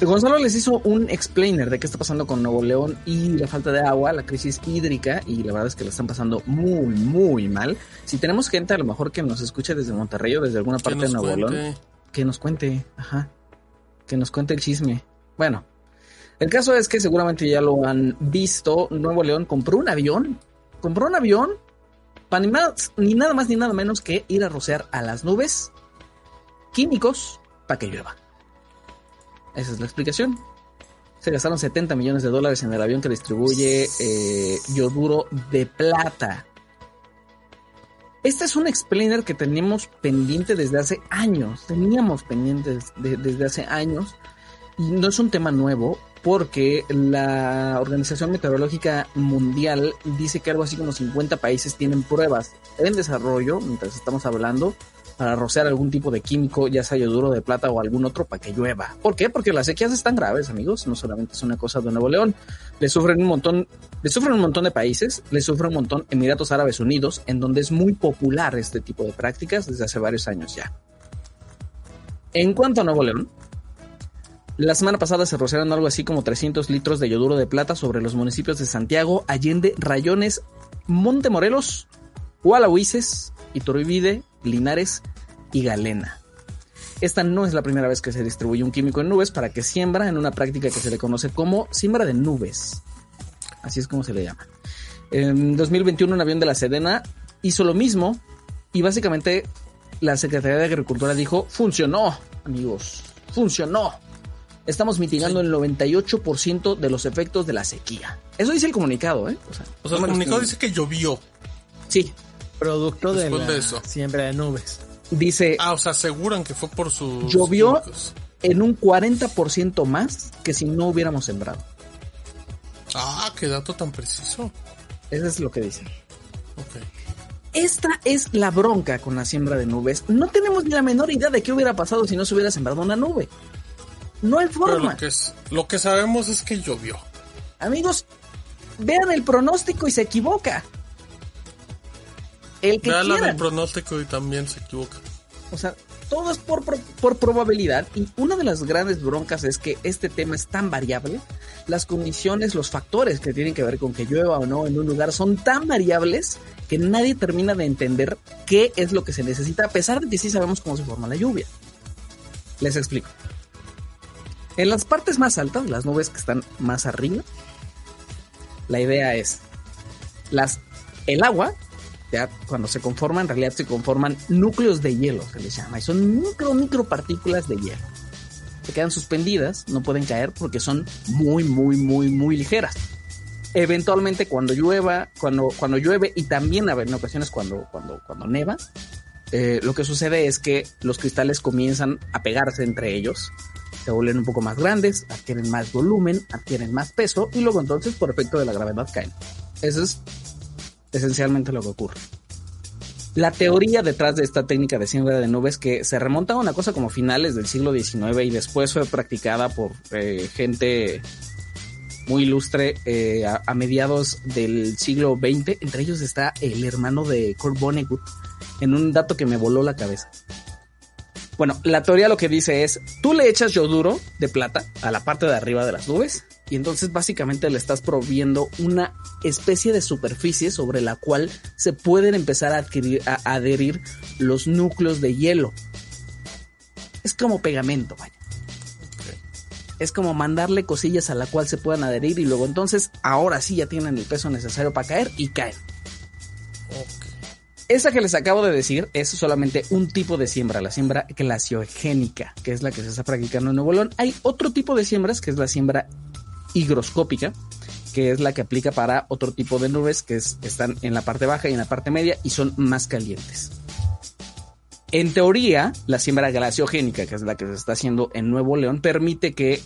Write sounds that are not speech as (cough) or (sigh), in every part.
Gonzalo les hizo un explainer de qué está pasando con Nuevo León y la falta de agua, la crisis hídrica, y la verdad es que lo están pasando muy, muy mal. Si tenemos gente a lo mejor que nos escuche desde Monterrey o desde alguna parte de Nuevo León, que nos cuente, ajá, que nos cuente el chisme. Bueno, el caso es que seguramente ya lo han visto, Nuevo León compró un avión, compró un avión para ni, más, ni nada más ni nada menos que ir a rociar a las nubes químicos para que llueva. Esa es la explicación. Se gastaron 70 millones de dólares en el avión que distribuye eh, yoduro de plata. Este es un explainer que teníamos pendiente desde hace años. Teníamos pendientes desde hace años. Y no es un tema nuevo porque la Organización Meteorológica Mundial dice que algo así como 50 países tienen pruebas en desarrollo, mientras estamos hablando, para rociar algún tipo de químico, ya sea yoduro de plata o algún otro, para que llueva. ¿Por qué? Porque las sequías están graves, amigos. No solamente es una cosa de Nuevo León. Le sufren un montón, le sufren un montón de países, le sufren un montón Emiratos Árabes Unidos, en donde es muy popular este tipo de prácticas desde hace varios años ya. En cuanto a Nuevo León, la semana pasada se rociaron algo así como 300 litros de yoduro de plata sobre los municipios de Santiago, Allende, Rayones, Montemorelos, Hualahuises, Iturbide, Linares y Galena. Esta no es la primera vez que se distribuye un químico en nubes para que siembra en una práctica que se le conoce como siembra de nubes. Así es como se le llama. En 2021 un avión de la Sedena hizo lo mismo y básicamente la Secretaría de Agricultura dijo, funcionó, amigos, funcionó. Estamos mitigando el 98% de los efectos de la sequía. Eso dice el comunicado, ¿eh? O sea, el comunicado dice que llovió. Sí, Producto de la eso. siembra de nubes. Dice. Ah, o sea, aseguran que fue por su. Llovió en un 40% más que si no hubiéramos sembrado. Ah, qué dato tan preciso. Eso es lo que dice. Ok. Esta es la bronca con la siembra de nubes. No tenemos ni la menor idea de qué hubiera pasado si no se hubiera sembrado una nube. No hay forma. lo, que es, lo que sabemos es que llovió. Amigos, vean el pronóstico y se equivoca. El que el pronóstico y también se equivoca. O sea, todo es por, por, probabilidad y una de las grandes broncas es que este tema es tan variable, las condiciones, los factores que tienen que ver con que llueva o no en un lugar son tan variables que nadie termina de entender qué es lo que se necesita, a pesar de que sí sabemos cómo se forma la lluvia. Les explico. En las partes más altas, las nubes que están más arriba, la idea es las, el agua ya cuando se conforman, en realidad se conforman núcleos de hielo, se les llama, y son micro, micro partículas de hielo. Se quedan suspendidas, no pueden caer porque son muy, muy, muy, muy ligeras. Eventualmente cuando llueva, cuando, cuando llueve y también en ocasiones cuando, cuando, cuando neva, eh, lo que sucede es que los cristales comienzan a pegarse entre ellos, se vuelven un poco más grandes, adquieren más volumen, adquieren más peso y luego entonces por efecto de la gravedad caen. Eso es esencialmente lo que ocurre. La teoría detrás de esta técnica de siembra de nubes que se remonta a una cosa como finales del siglo XIX y después fue practicada por eh, gente muy ilustre eh, a, mediados del siglo XX. Entre ellos está el hermano de Kurt Vonnegut en un dato que me voló la cabeza. Bueno, la teoría lo que dice es, tú le echas yoduro de plata a la parte de arriba de las nubes y entonces básicamente le estás proviendo una especie de superficie sobre la cual se pueden empezar a, adquirir, a adherir los núcleos de hielo. Es como pegamento, vaya. Es como mandarle cosillas a la cual se puedan adherir y luego entonces ahora sí ya tienen el peso necesario para caer y caen. Esa que les acabo de decir es solamente un tipo de siembra, la siembra glaciogénica, que es la que se está practicando en Nuevo León. Hay otro tipo de siembras, que es la siembra higroscópica, que es la que aplica para otro tipo de nubes que están en la parte baja y en la parte media y son más calientes. En teoría, la siembra glaciogénica, que es la que se está haciendo en Nuevo León, permite que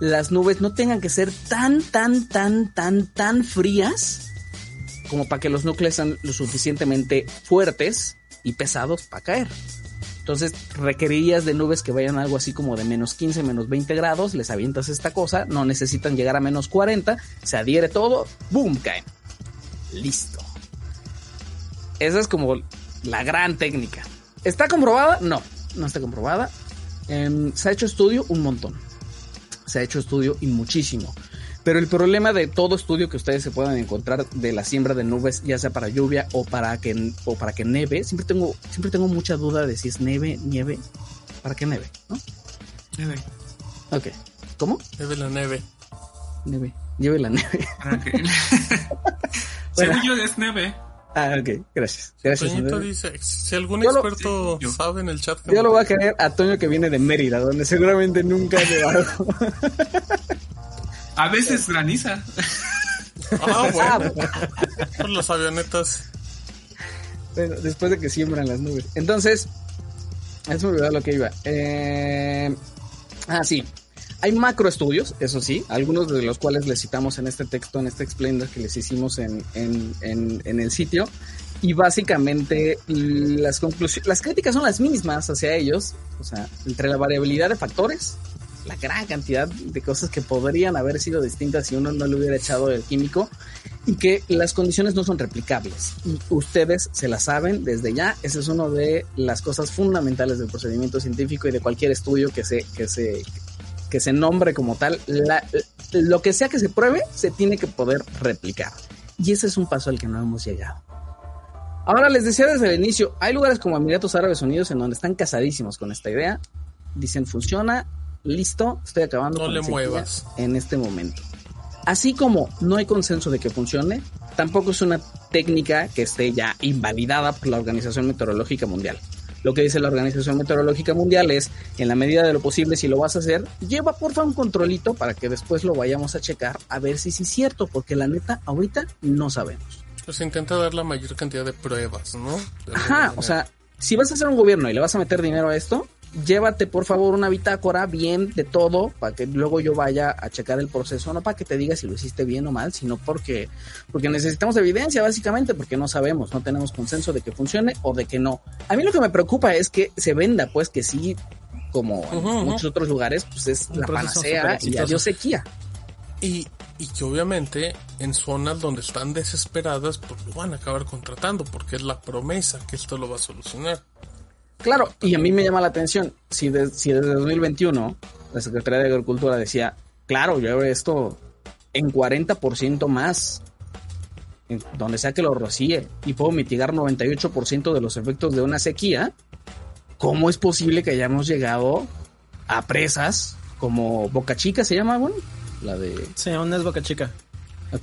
las nubes no tengan que ser tan, tan, tan, tan, tan frías como para que los núcleos sean lo suficientemente fuertes y pesados para caer. Entonces requerirías de nubes que vayan algo así como de menos 15, menos 20 grados, les avientas esta cosa, no necesitan llegar a menos 40, se adhiere todo, ¡boom! caen. Listo. Esa es como la gran técnica. ¿Está comprobada? No, no está comprobada. Em, se ha hecho estudio un montón. Se ha hecho estudio y muchísimo. Pero el problema de todo estudio que ustedes se puedan encontrar de la siembra de nubes, ya sea para lluvia o para que o para que neve, siempre tengo siempre tengo mucha duda de si es neve, nieve, para qué neve, ¿no? Neve. Ok. ¿Cómo? Neve la neve. Neve. Lleve la neve. (laughs) Según yo es neve. Ah, ok, gracias. Gracias. Toñito dice, si algún experto sabe en el chat. Yo lo voy a querer a Toño que viene de Mérida, donde seguramente nunca ha nevado. (laughs) A veces graniza. Ah, (laughs) bueno. (laughs) Por las avionetas. Bueno, después de que siembran las nubes. Entonces, es me olvidó lo que iba. Eh, ah, sí. Hay macroestudios, eso sí, algunos de los cuales les citamos en este texto, en este explainer que les hicimos en, en, en, en el sitio. Y básicamente las conclusiones, las críticas son las mismas hacia ellos, o sea, entre la variabilidad de factores la gran cantidad de cosas que podrían haber sido distintas si uno no le hubiera echado el químico y que las condiciones no son replicables. Ustedes se la saben desde ya. Esa es una de las cosas fundamentales del procedimiento científico y de cualquier estudio que se, que se, que se nombre como tal. lo que sea que se pruebe, se tiene que poder replicar. Y ese es un paso al que no hemos llegado. Ahora les decía desde el inicio, hay lugares como Emiratos Árabes Unidos en donde están casadísimos con esta idea. Dicen funciona, listo, estoy acabando. No le muevas. En este momento. Así como no hay consenso de que funcione, tampoco es una técnica que esté ya invalidada por la Organización Meteorológica Mundial. Lo que dice la Organización Meteorológica Mundial es, en la medida de lo posible, si lo vas a hacer, lleva porfa un controlito para que después lo vayamos a checar a ver si sí es cierto, porque la neta, ahorita no sabemos. Pues intenta dar la mayor cantidad de pruebas, ¿no? Ajá, o sea, si vas a hacer un gobierno y le vas a meter dinero a esto, llévate por favor una bitácora bien de todo para que luego yo vaya a checar el proceso, no para que te diga si lo hiciste bien o mal, sino porque porque necesitamos evidencia básicamente porque no sabemos, no tenemos consenso de que funcione o de que no. A mí lo que me preocupa es que se venda pues que sí como en muchos otros lugares pues es la panacea y adiós sequía. Y, y que obviamente en zonas donde están desesperadas pues lo van a acabar contratando porque es la promesa que esto lo va a solucionar. Claro, y a mí me llama la atención, si, si desde 2021 la Secretaría de Agricultura decía, claro, yo esto en 40% más, en donde sea que lo rocíe, y puedo mitigar 98% de los efectos de una sequía, ¿cómo es posible que hayamos llegado a presas como Boca Chica se llama, bueno? La de... Sí, una es Boca Chica. Ok.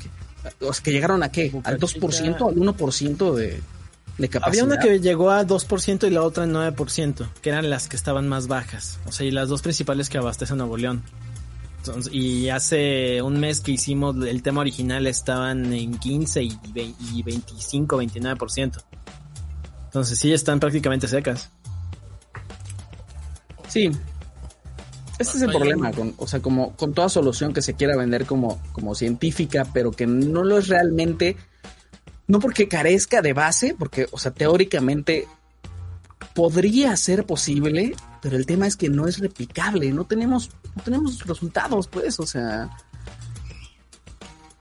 O sea, que llegaron a qué? ¿Al 2%? ¿Al 1% de, había una que llegó a 2% y la otra en 9%, que eran las que estaban más bajas. O sea, y las dos principales que abastecen Nuevo León. y hace un mes que hicimos el tema original estaban en 15 y, 25, 29%. Entonces sí están prácticamente secas. Sí. Este es el problema, con, o sea, como con toda solución que se quiera vender como, como científica, pero que no lo es realmente no porque carezca de base, porque, o sea, teóricamente podría ser posible, pero el tema es que no es replicable, no tenemos, no tenemos resultados, pues, o sea.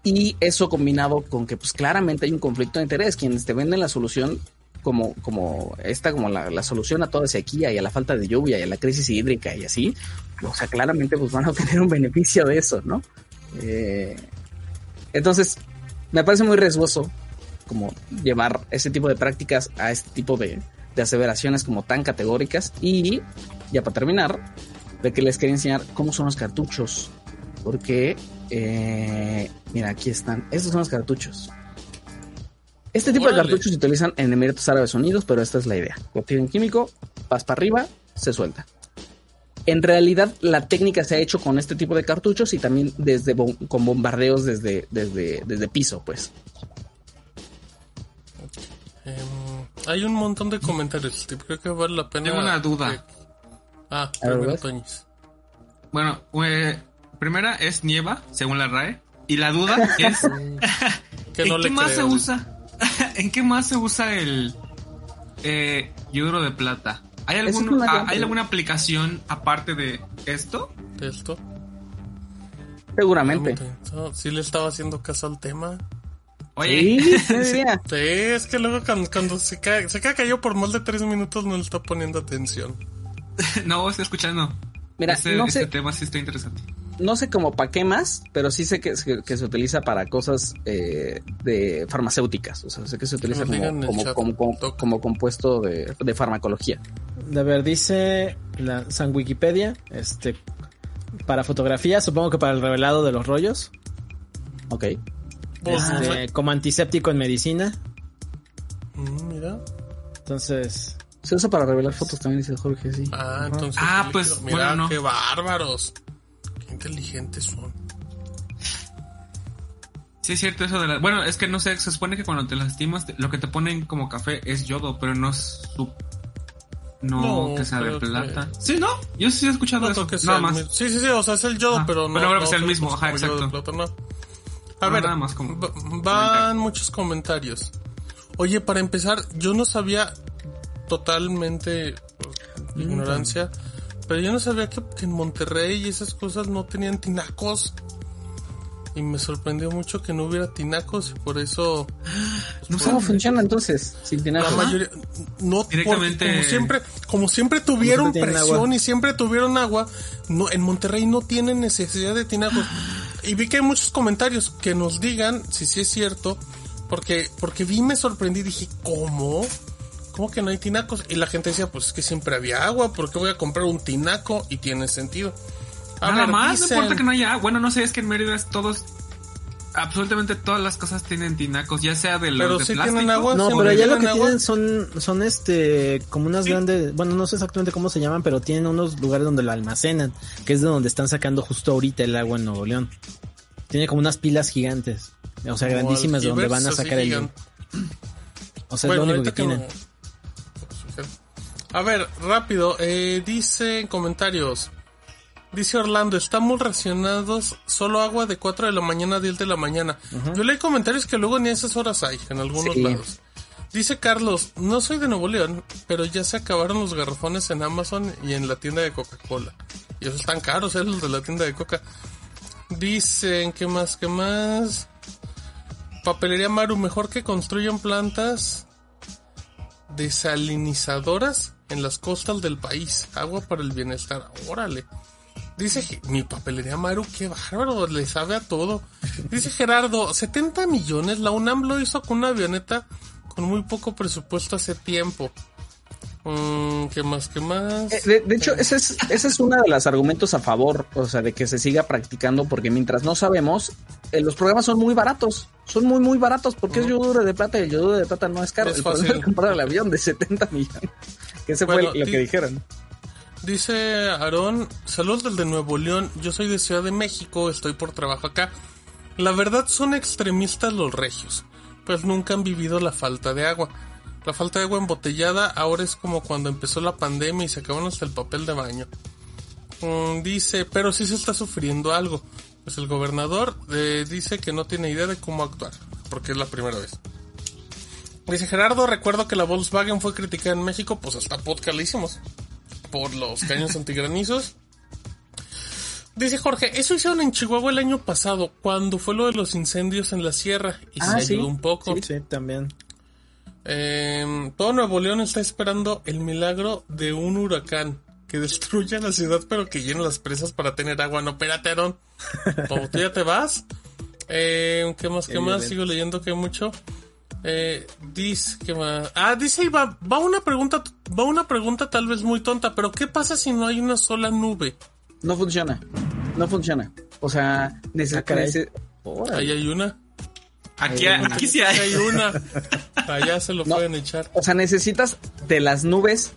Y eso combinado con que, pues, claramente hay un conflicto de interés. Quienes te venden la solución como, como esta, como la, solución a toda sequía y a la falta de lluvia y a la crisis hídrica y así, o sea, claramente, pues, van a obtener un beneficio de eso, ¿no? Eh, entonces, me parece muy riesgoso como llevar ese tipo de prácticas a este tipo de, aseveraciones como tan categóricas. Y ya para terminar, de que les quería enseñar cómo son los cartuchos. Porque, eh, mira, aquí están. Estos son los cartuchos. Este tipo de cartuchos se utilizan en Emiratos Árabes Unidos, pero esta es la idea. Lo tienen químico, vas para arriba, se suelta. En realidad, la técnica se ha hecho con este tipo de cartuchos y también desde con bombardeos desde, desde, desde piso, pues. Hay un montón de comentarios. Creo que vale la pena. Tengo una duda. Ah, Bueno, eh, primera es nieva, según la RAE. Y la duda (laughs) es: (laughs) ¿en qué más se usa? (laughs) ¿En qué más se usa el eh, de plata? ¿Hay, algún, ah, ¿Hay alguna aplicación aparte de esto? ¿De esto? Seguramente. Sí le estaba haciendo caso al tema. Oye, (laughs) sí, es que luego cuando, se, cae, se queda cayó por más de tres minutos no le está poniendo atención. (laughs) no, estoy escuchando. Mira, este, no este tema sí está interesante. no sé cómo para qué más, pero sí sé que, que, se utiliza para cosas eh, de farmacéuticas. O sea, sé que se utiliza como, como, compuesto de, de, farmacología. De ver, dice la San Wikipedia, este, para fotografía, supongo que para el revelado de los rollos. Ok. Este, como antiséptico en medicina. Mm, mira. Entonces. Se usa para revelar fotos también, dice Jorge, sí. Ah, entonces. Ah, pues. Mira, qué bárbaros. Qué inteligentes son. Sí, es cierto eso de la... Bueno, es que no sé, se supone que cuando te lastimas, lo que te ponen como café es yodo, pero no es su... No, que sea de plata. Sí, ¿no? Yo sí he escuchado eso. Nada más. Sí, sí, sí, o sea, es el yodo, pero no... Pero ahora que sea el mismo, ajá, exacto. A ver, nada más como van muchos comentarios. Oye, para empezar, yo no sabía totalmente pues, ignorancia, pero yo no sabía que, en Monterrey y esas cosas no tenían tinacos. Y me sorprendió mucho que no hubiera tinacos y por eso... no sé ¿Cómo funciona entonces sin tinacos? La mayoría... No, Directamente... como siempre, como siempre tuvieron presión y siempre tuvieron agua, no, en Monterrey no tienen necesidad de tinacos. (gasps) (gasps) Y vi que hay muchos comentarios que nos digan si sí es cierto porque, porque vi, me sorprendí, dije, ¿cómo? ¿Cómo que no hay tinacos? Y la gente decía, pues es que siempre había agua, ¿por qué voy a comprar un tinaco? Y tiene sentido. Nada más, no importa que no haya agua. Bueno, no sé, es que en Mérida todos absolutamente todas las cosas tienen tinacos, ya sea de los de plástico. Agua, no, pero allá lo que tienen son, son este, como unas grandes, bueno, no sé exactamente cómo se llaman, pero tienen unos lugares donde lo almacenan, que es de donde están sacando justo ahorita el agua en Nuevo León. Tiene como unas pilas gigantes. O sea, grandísimas de donde van a sacar el... O sea, es lo único que, tienen. A ver, rápido. Eh, dice en comentarios. Dice Orlando, estamos racionados solo agua de 4 de la mañana a 10 de la mañana. Yo leí comentarios que luego ni a esas horas hay, en algunos lados. Dice Carlos, no soy de Nuevo León, pero ya se acabaron los garrafones en Amazon y en la tienda de Coca-Cola. Y esos están caros, ¿eh? Los de la tienda de Coca. Dicen, ¿qué más? ¿Qué más? Papelería Maru, mejor que construyan plantas desalinizadoras en las costas del país. Agua para el bienestar. Órale. Dice mi papelería Maru, qué bárbaro, le sabe a todo. Dice Gerardo, 70 millones, la UNAM lo hizo con una avioneta con muy poco presupuesto hace tiempo. Mm, ¿Qué más? ¿Qué más? Eh, de, hecho, ese es, ese es uno de los argumentos a favor, o sea, de que se siga practicando, porque mientras no sabemos, eh, los programas son muy baratos, son muy, muy baratos, porque es yoduro de plata y el yoduro de plata no es caro. Es fácil comprar el avión de 70 millones, que ese fue lo que dijeron. Dice Aarón, saludos del de Nuevo León, yo soy de Ciudad de México, estoy por trabajo acá. La verdad son extremistas los regios, pues nunca han vivido la falta de agua la falta de agua embotellada ahora es como cuando empezó la pandemia y se acabaron hasta el papel de baño. Mm, dice, pero sí se está sufriendo algo. Pues el gobernador eh, dice que no tiene idea de cómo actuar, porque es la primera vez. Dice Gerardo, recuerdo que la Volkswagen fue criticada en México, pues hasta podcast hicimos, por los caños antigranizos. Dice Jorge, eso hicieron en Chihuahua el año pasado, cuando fue lo de los incendios en la sierra, y se ah, ayudó un poco. Sí, sí, también. Eh, todo Nuevo León está esperando el milagro de un huracán que (laughs) destruya la ciudad pero que llene las presas para tener agua. No, espérate, Aaron. (laughs) Como tú ya te vas. Eh, ¿Qué más? ¿Qué más? Sigo leyendo que mucho. Eh, dice que más. Ah, dice va, va una pregunta, va una pregunta tal vez muy tonta, pero ¿qué pasa si no hay una sola nube? No funciona. No funciona. O sea, necesita. Ah, Ahí hay una. Aquí, aquí sí hay. una. (laughs) Allá se lo pueden echar. O sea, necesitas de las nubes.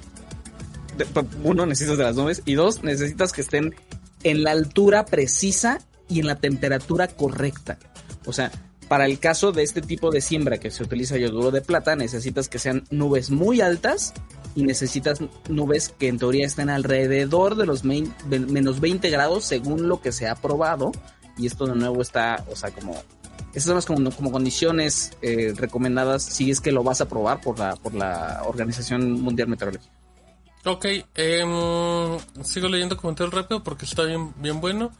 uno, necesitas de las nubes. Y dos, necesitas que estén en la altura precisa y en la temperatura correcta. O sea, para el caso de este tipo de siembra que se utiliza yoduro de plata, necesitas que sean nubes muy altas y necesitas nubes que en teoría estén alrededor de los menos 20 grados según lo que se ha probado. Y esto de nuevo está, o sea, como esas son las como, como condiciones eh, recomendadas si es que lo vas a probar por la, por la Organización Mundial Meteorológica. Ok, eh, sigo leyendo comentarios rápido porque está bien, bien bueno.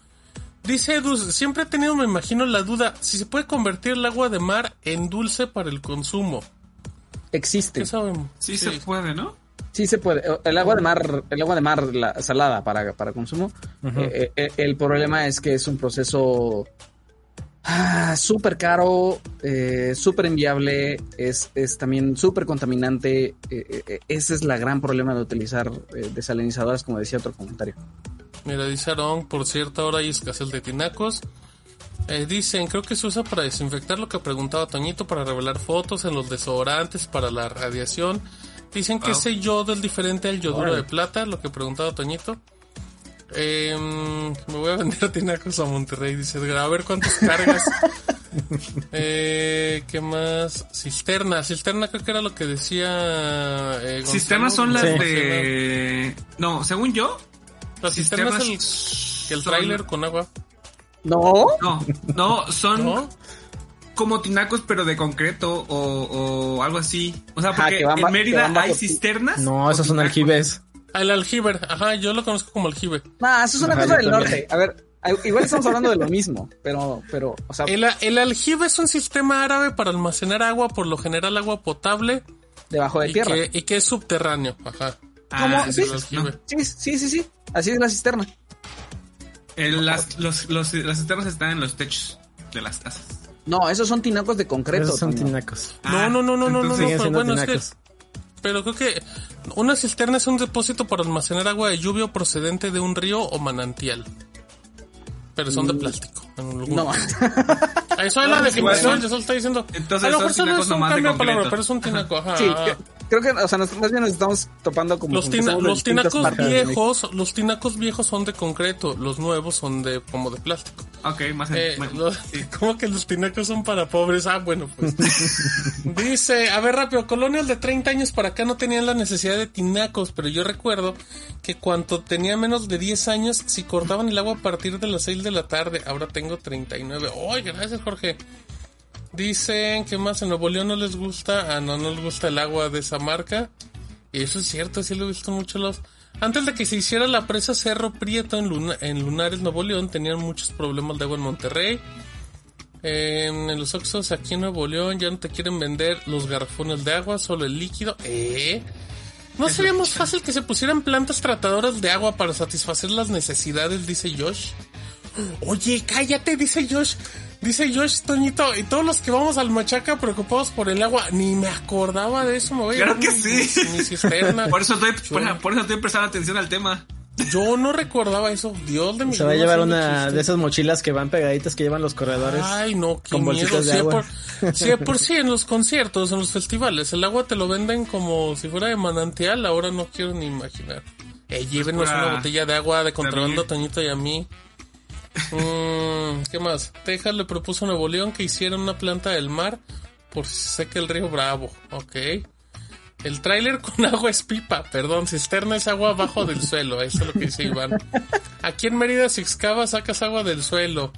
Dice Edu, siempre he tenido, me imagino, la duda si se puede convertir el agua de mar en dulce para el consumo. Existe. ¿Qué sabemos? Sí, se puede, ¿no? sí se puede. El agua de mar, el agua de mar la salada para, para consumo. Eh, eh, el problema es que es un proceso ah, súper caro, eh, súper inviable, es, es también súper contaminante. ese es la gran problema de utilizar desalinizadoras, como decía otro comentario. Mira, dice Aaron, por cierta hora hay escasez de tinacos. dicen, creo que se usa para desinfectar lo que preguntaba Toñito, para revelar fotos en los desodorantes, para la radiación. Dicen que ese yodo es diferente al yoduro de plata, lo que preguntaba Toñito. Em, me voy a vender (laughs) tinacos a Monterrey, dice A ver cuántas cargas. (laughs) eh, ¿Qué más? Cisterna. Cisterna creo que era lo que decía. Eh, Cisternas son las de. No, según yo. Las cisternas, es el, el trailer con agua. No. No, no, son como tinacos pero de concreto o, algo así. O sea, porque en Mérida hay cisternas. No, esos son aljibes. El aljibe, ajá, yo lo conozco como aljibe. Ah, eso es una cosa del norte. A ver, igual estamos hablando de lo mismo, pero, pero, o sea. El, el aljibe es un sistema árabe para almacenar agua, por lo general agua potable. Debajo de tierra. y que es subterráneo, ajá. ¿Cómo? Ah, ¿Sí? sí, sí, sí, Así es la cisterna. las, los, los, las cisternas están en los techos de las casas. No, esos son tinacos de concreto. Esos son tinacos. no, no, no, no, no, no, pero bueno, es que, pero creo que una cisterna es un depósito para almacenar agua de lluvia procedente de un río o manantial. Pero son de mm, plástico. No. (laughs) Eso es la definición, yo solo estoy diciendo. Entonces, a lo mejor solo es un cambio de palabra, pero es un tinaco. Ajá. Sí, creo que, o sea, más bien nos estamos topando como los, los tinacos viejos, los tinacos viejos son de concreto, los nuevos son de como de plástico. Ok, más eh, (laughs) ¿Cómo que los tinacos son para pobres? Ah, bueno, pues. (laughs) Dice, a ver rápido, colonias de 30 años para acá no tenían la necesidad de tinacos, pero yo recuerdo que cuando tenía menos de 10 años, si cortaban el agua a partir de las 6 de la tarde, ahora tengo 39. ¡Ay, gracias, Jorge! Dicen que más en Nuevo León no les gusta, ah, no, no les gusta el agua de esa marca. Y eso es cierto, sí lo he visto mucho los... Antes de que se hiciera la presa Cerro Prieto en, en Lunares, Nuevo León, tenían muchos problemas de agua en Monterrey. en los Oxos aquí en Nuevo León ya no te quieren vender los garrafones de agua, solo el líquido. ¿Eh? ¿No sería más fácil que se pusieran plantas tratadoras de agua para satisfacer las necesidades, dice Josh? Oye, cállate, dice Josh. Dice Josh Toñito, y todos los que vamos al Machaca preocupados por el agua, ni me acordaba de eso, me voy claro que sí. por, eso estoy, por, eso estoy prestando atención al tema. Yo no recordaba eso, Dios de mi Se va a llevar una de esas mochilas que van pegaditas que llevan los corredores. Ay, no, qué con miedo. De agua. Por, por sí en los conciertos, en los festivales, el agua te lo venden como si fuera de manantial, ahora no quiero ni imaginar. Eh, llévenos una botella de agua de contrabando a Toñito y a mí. Mm, ¿Qué más? Texas le propuso a Nuevo León que hicieran una planta del mar por si se seca el río Bravo. Ok. El tráiler con (laughs) agua es pipa, perdón, cisterna es agua abajo del (laughs) suelo, eso es lo que dice Iván. Aquí en Mérida si excavas sacas agua del suelo.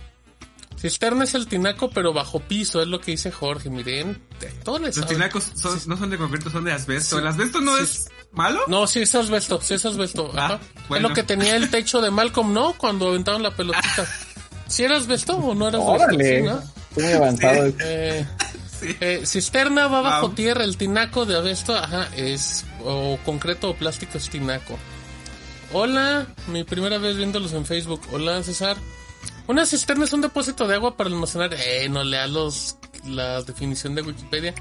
Cisterna es el tinaco pero bajo piso, es lo que dice Jorge, miren. Los tinacos no son de concreto, son de asbesto. El asbesto no es ¿Malo? No, sí es asbesto, sí es asbesto. Ah, Es lo que tenía el techo de Malcolm, ¿no? Cuando aventaban la pelotita. ¿Sí era asbesto o no era asbesto? Muy avanzado. Eh, eh, cisterna va bajo tierra, el tinaco de asbesto, ajá, es o concreto o plástico es tinaco. Hola, mi primera vez viéndolos en Facebook. Hola, César. Una cisterna es un depósito de agua para almacenar. Eh, no lea los la definición de Wikipedia.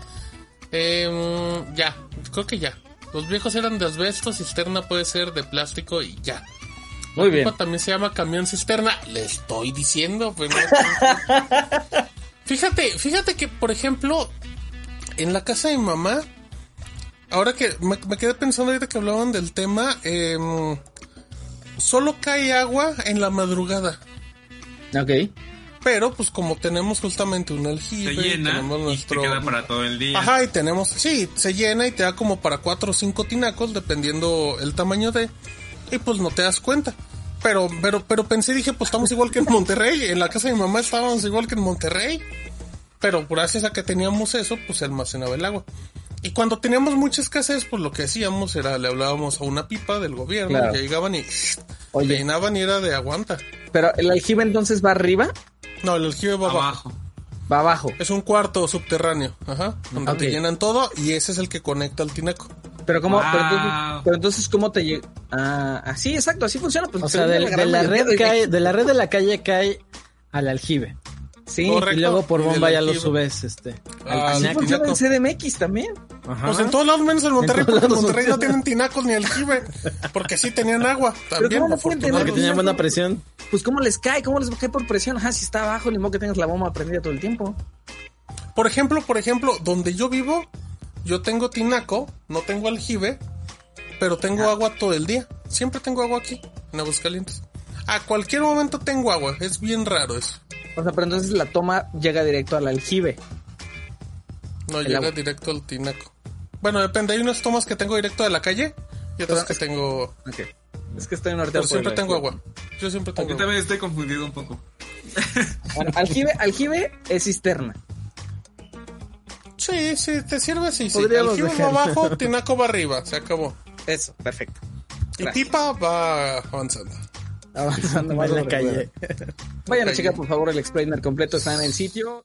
Eh, ya, creo que ya. Los viejos eran de asbesto, cisterna puede ser de plástico y ya. Muy bien. También se llama camión cisterna. Le estoy diciendo. Pues, (laughs) fíjate, fíjate que, por ejemplo, en la casa de mi mamá, ahora que me, quedé pensando ahorita que hablaban del tema, em, solo cae agua en la madrugada. Ok. Pero pues como tenemos justamente un aljibe, se llena tenemos nuestro... y te queda para todo el día. Ajá, y tenemos, sí, se llena y te da como para cuatro o cinco tinacos dependiendo el tamaño de y pues no te das cuenta. Pero pero pero pensé dije, pues estamos igual que en Monterrey, en la casa de mi mamá estábamos igual que en Monterrey. Pero gracias a que teníamos eso, pues se almacenaba el agua. Y cuando teníamos mucha escasez, pues lo que hacíamos era le hablábamos a una pipa del gobierno, que llegaban y llenaban y era de aguanta. Pero el aljibe entonces va arriba no, el aljibe va abajo. Va abajo. Es un cuarto subterráneo, ajá, donde te llenan todo y ese es el que conecta al tinaco. Pero cómo, pero, entonces, ¿cómo te llega? Ah, así, exacto, así funciona. Pues, o sea, de, la red cae, de la red de la calle cae al aljibe. Sí, y luego por bomba ya lo subes, este. Ah, así funciona en CDMX también. Ajá. Pues en todos lados menos en Monterrey, porque en Monterrey no tienen tinacos ni aljibe, porque sí tenían agua también. ¿Pero porque tenían buena presión. Pues cómo les cae, cómo les cae por presión, ajá, si está abajo, ni modo que tengas la bomba prendida todo el tiempo. Por ejemplo, por ejemplo, donde yo vivo, yo tengo tinaco, no tengo aljibe, pero tengo agua todo el día. Siempre tengo agua aquí, en Aguascalientes. A cualquier momento tengo agua, es bien raro eso. O sea, pero entonces la toma llega directo al aljibe. No, llega directo al tinaco. Bueno, depende, hay unas tomas que tengo directo de la calle y otras que tengo... Es que estoy en Pero siempre tengo agua. Yo siempre tengo Yo también estoy confundido un poco. Bueno, aljibe, aljibe es cisterna. Sí, sí, te sirve así. Sí. Aljibe va abajo, tinaco va arriba, se acabó. Eso, perfecto. Y pipa va avanzando. Avanzando (laughs) más en la calle. Vayan a checar por favor el explainer completo, está en el sitio.